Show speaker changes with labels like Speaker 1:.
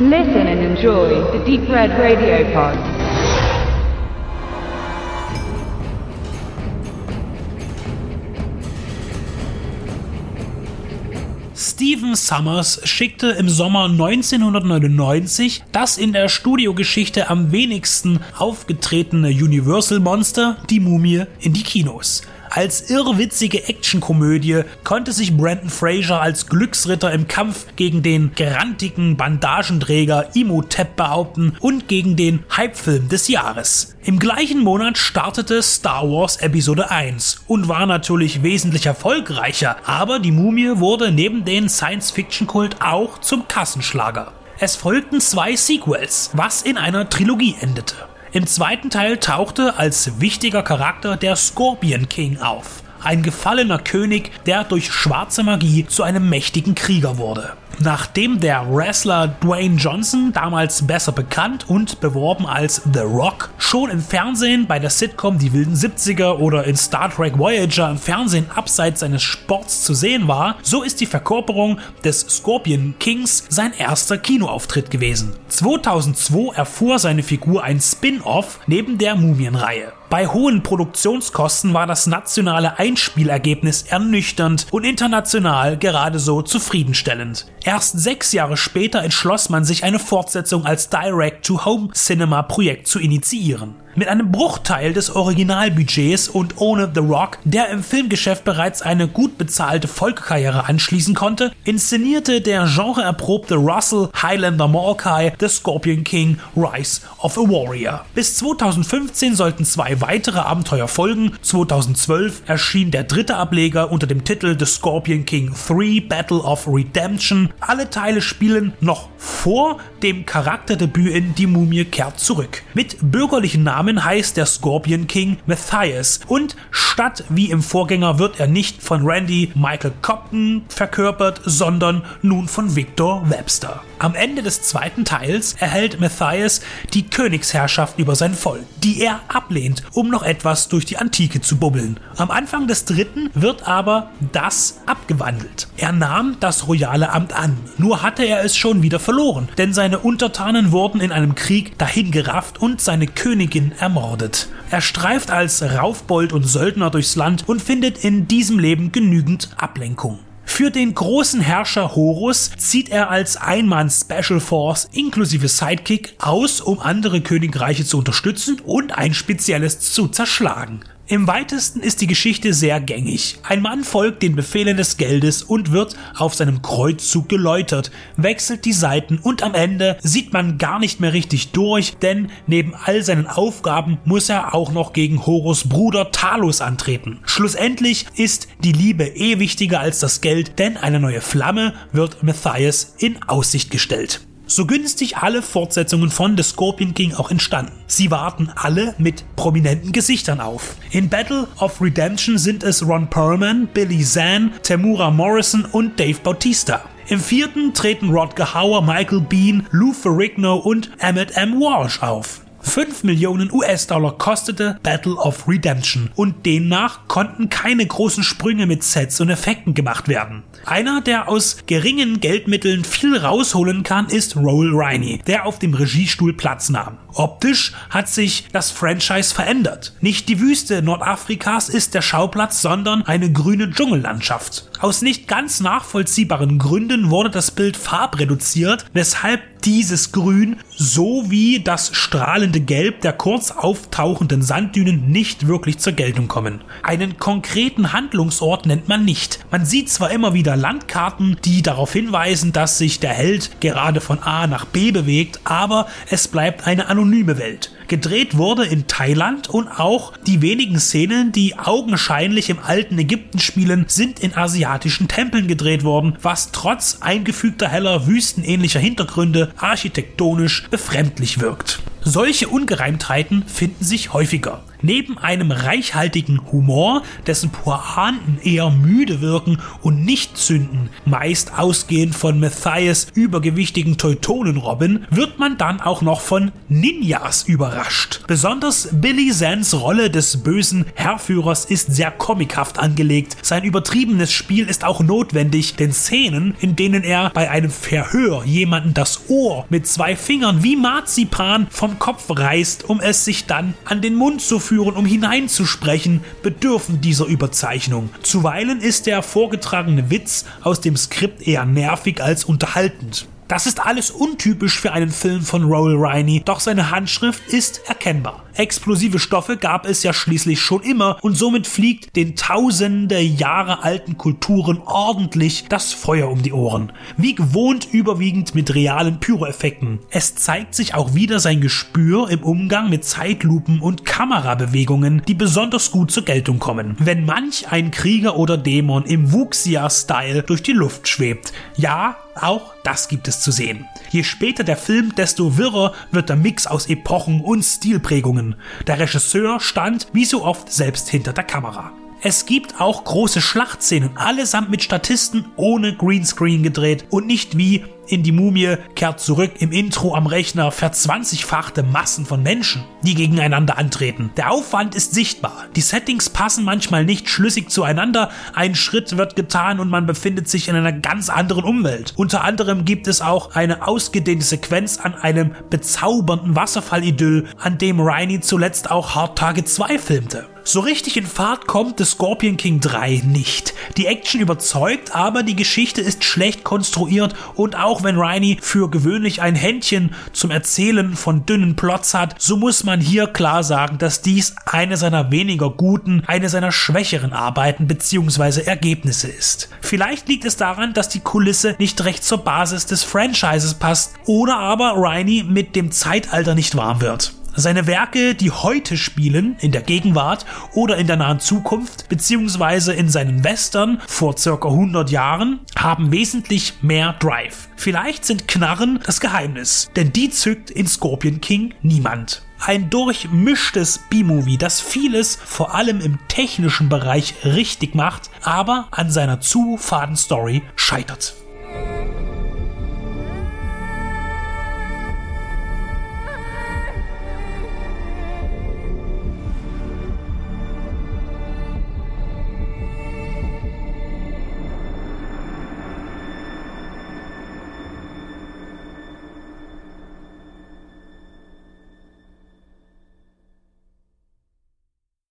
Speaker 1: Listen and enjoy the Deep Red Radio Pod.
Speaker 2: Stephen Summers schickte im Sommer 1999 das in der Studiogeschichte am wenigsten aufgetretene Universal Monster, die Mumie, in die Kinos. Als irrwitzige Actionkomödie konnte sich Brandon Fraser als Glücksritter im Kampf gegen den gerantigen Bandagenträger Imhotep behaupten und gegen den Hypefilm des Jahres. Im gleichen Monat startete Star Wars Episode 1 und war natürlich wesentlich erfolgreicher, aber die Mumie wurde neben den Science-Fiction-Kult auch zum Kassenschlager. Es folgten zwei Sequels, was in einer Trilogie endete. Im zweiten Teil tauchte als wichtiger Charakter der Scorpion King auf, ein gefallener König, der durch schwarze Magie zu einem mächtigen Krieger wurde. Nachdem der Wrestler Dwayne Johnson, damals besser bekannt und beworben als The Rock, schon im Fernsehen bei der Sitcom Die wilden 70er oder in Star Trek Voyager im Fernsehen abseits seines Sports zu sehen war, so ist die Verkörperung des Scorpion Kings sein erster Kinoauftritt gewesen. 2002 erfuhr seine Figur ein Spin-off neben der Mumienreihe. Bei hohen Produktionskosten war das nationale Einspielergebnis ernüchternd und international gerade so zufriedenstellend. Erst sechs Jahre später entschloss man sich, eine Fortsetzung als Direct-to-Home-Cinema-Projekt zu initiieren. Mit einem Bruchteil des Originalbudgets und ohne The Rock, der im Filmgeschäft bereits eine gut bezahlte Folgekarriere anschließen konnte, inszenierte der genreerprobte Russell Highlander Morkai The Scorpion King Rise of a Warrior. Bis 2015 sollten zwei weitere Abenteuer folgen. 2012 erschien der dritte Ableger unter dem Titel The Scorpion King 3 Battle of Redemption. Alle Teile spielen noch vor dem Charakterdebüt in Die Mumie kehrt zurück. Mit bürgerlichen Namen heißt der Scorpion King Matthias und statt wie im Vorgänger wird er nicht von Randy Michael Copton verkörpert, sondern nun von Victor Webster. Am Ende des zweiten Teils erhält Matthias die Königsherrschaft über sein Volk, die er ablehnt, um noch etwas durch die Antike zu bubbeln. Am Anfang des dritten wird aber das abgewandelt. Er nahm das royale Amt an, nur hatte er es schon wieder verloren, denn seine Untertanen wurden in einem Krieg dahingerafft und seine Königin ermordet. Er streift als Raufbold und Söldner durchs Land und findet in diesem Leben genügend Ablenkung. Für den großen Herrscher Horus zieht er als Einmann Special Force inklusive Sidekick aus, um andere Königreiche zu unterstützen und ein spezielles zu zerschlagen. Im weitesten ist die Geschichte sehr gängig. Ein Mann folgt den Befehlen des Geldes und wird auf seinem Kreuzzug geläutert, wechselt die Seiten und am Ende sieht man gar nicht mehr richtig durch, denn neben all seinen Aufgaben muss er auch noch gegen Horus Bruder Talos antreten. Schlussendlich ist die Liebe eh wichtiger als das Geld, denn eine neue Flamme wird Matthias in Aussicht gestellt so günstig alle Fortsetzungen von The Scorpion King auch entstanden. Sie warten alle mit prominenten Gesichtern auf. In Battle of Redemption sind es Ron Perlman, Billy Zahn, Tamura Morrison und Dave Bautista. Im vierten treten Rodger Hauer, Michael Bean, Lou Ferrigno und Emmett M. Walsh auf. 5 Millionen US-Dollar kostete Battle of Redemption und demnach konnten keine großen Sprünge mit Sets und Effekten gemacht werden. Einer, der aus geringen Geldmitteln viel rausholen kann, ist Roel Riney, der auf dem Regiestuhl Platz nahm. Optisch hat sich das Franchise verändert. Nicht die Wüste Nordafrikas ist der Schauplatz, sondern eine grüne Dschungellandschaft. Aus nicht ganz nachvollziehbaren Gründen wurde das Bild farbreduziert, weshalb dieses Grün sowie das strahlende Gelb der kurz auftauchenden Sanddünen nicht wirklich zur Geltung kommen. Einen konkreten Handlungsort nennt man nicht. Man sieht zwar immer wieder Landkarten, die darauf hinweisen, dass sich der Held gerade von A nach B bewegt, aber es bleibt eine anonyme Welt. Gedreht wurde in Thailand und auch die wenigen Szenen, die augenscheinlich im alten Ägypten spielen, sind in asiatischen Tempeln gedreht worden, was trotz eingefügter heller wüstenähnlicher Hintergründe architektonisch befremdlich wirkt. Solche Ungereimtheiten finden sich häufiger. Neben einem reichhaltigen Humor, dessen Pointen eher müde wirken und nicht zünden, meist ausgehend von Matthias übergewichtigen Teutonenrobben, wird man dann auch noch von Ninjas überrascht. Besonders Billy Sands Rolle des bösen Herrführers ist sehr comichaft angelegt. Sein übertriebenes Spiel ist auch notwendig, denn Szenen, in denen er bei einem Verhör jemanden das Ohr mit zwei Fingern wie Marzipan vom Kopf reißt, um es sich dann an den Mund zu führen, um hineinzusprechen, bedürfen dieser Überzeichnung. Zuweilen ist der vorgetragene Witz aus dem Skript eher nervig als unterhaltend. Das ist alles untypisch für einen Film von Roel Riney, doch seine Handschrift ist erkennbar. Explosive Stoffe gab es ja schließlich schon immer und somit fliegt den tausende Jahre alten Kulturen ordentlich das Feuer um die Ohren. Wie gewohnt überwiegend mit realen Pyroeffekten. Es zeigt sich auch wieder sein Gespür im Umgang mit Zeitlupen und Kamerabewegungen, die besonders gut zur Geltung kommen. Wenn manch ein Krieger oder Dämon im Wuxia-Style durch die Luft schwebt. Ja, auch das gibt es zu sehen. Je später der Film, desto wirrer wird der Mix aus Epochen und Stilprägungen. Der Regisseur stand wie so oft selbst hinter der Kamera. Es gibt auch große Schlachtszenen, allesamt mit Statisten ohne Greenscreen gedreht und nicht wie in die Mumie kehrt zurück im Intro am Rechner verzwanzigfachte Massen von Menschen, die gegeneinander antreten. Der Aufwand ist sichtbar. Die Settings passen manchmal nicht schlüssig zueinander. Ein Schritt wird getan und man befindet sich in einer ganz anderen Umwelt. Unter anderem gibt es auch eine ausgedehnte Sequenz an einem bezaubernden Wasserfallidyll, an dem Riney zuletzt auch Hard Target 2 filmte. So richtig in Fahrt kommt The Scorpion King 3 nicht. Die Action überzeugt, aber die Geschichte ist schlecht konstruiert und auch wenn Riney für gewöhnlich ein Händchen zum Erzählen von dünnen Plots hat, so muss man hier klar sagen, dass dies eine seiner weniger guten, eine seiner schwächeren Arbeiten bzw. Ergebnisse ist. Vielleicht liegt es daran, dass die Kulisse nicht recht zur Basis des Franchises passt oder aber Riney mit dem Zeitalter nicht warm wird. Seine Werke, die heute spielen, in der Gegenwart oder in der nahen Zukunft, beziehungsweise in seinen Western vor circa 100 Jahren, haben wesentlich mehr Drive. Vielleicht sind Knarren das Geheimnis, denn die zückt in Scorpion King niemand. Ein durchmischtes B-Movie, das vieles vor allem im technischen Bereich richtig macht, aber an seiner zu faden Story scheitert.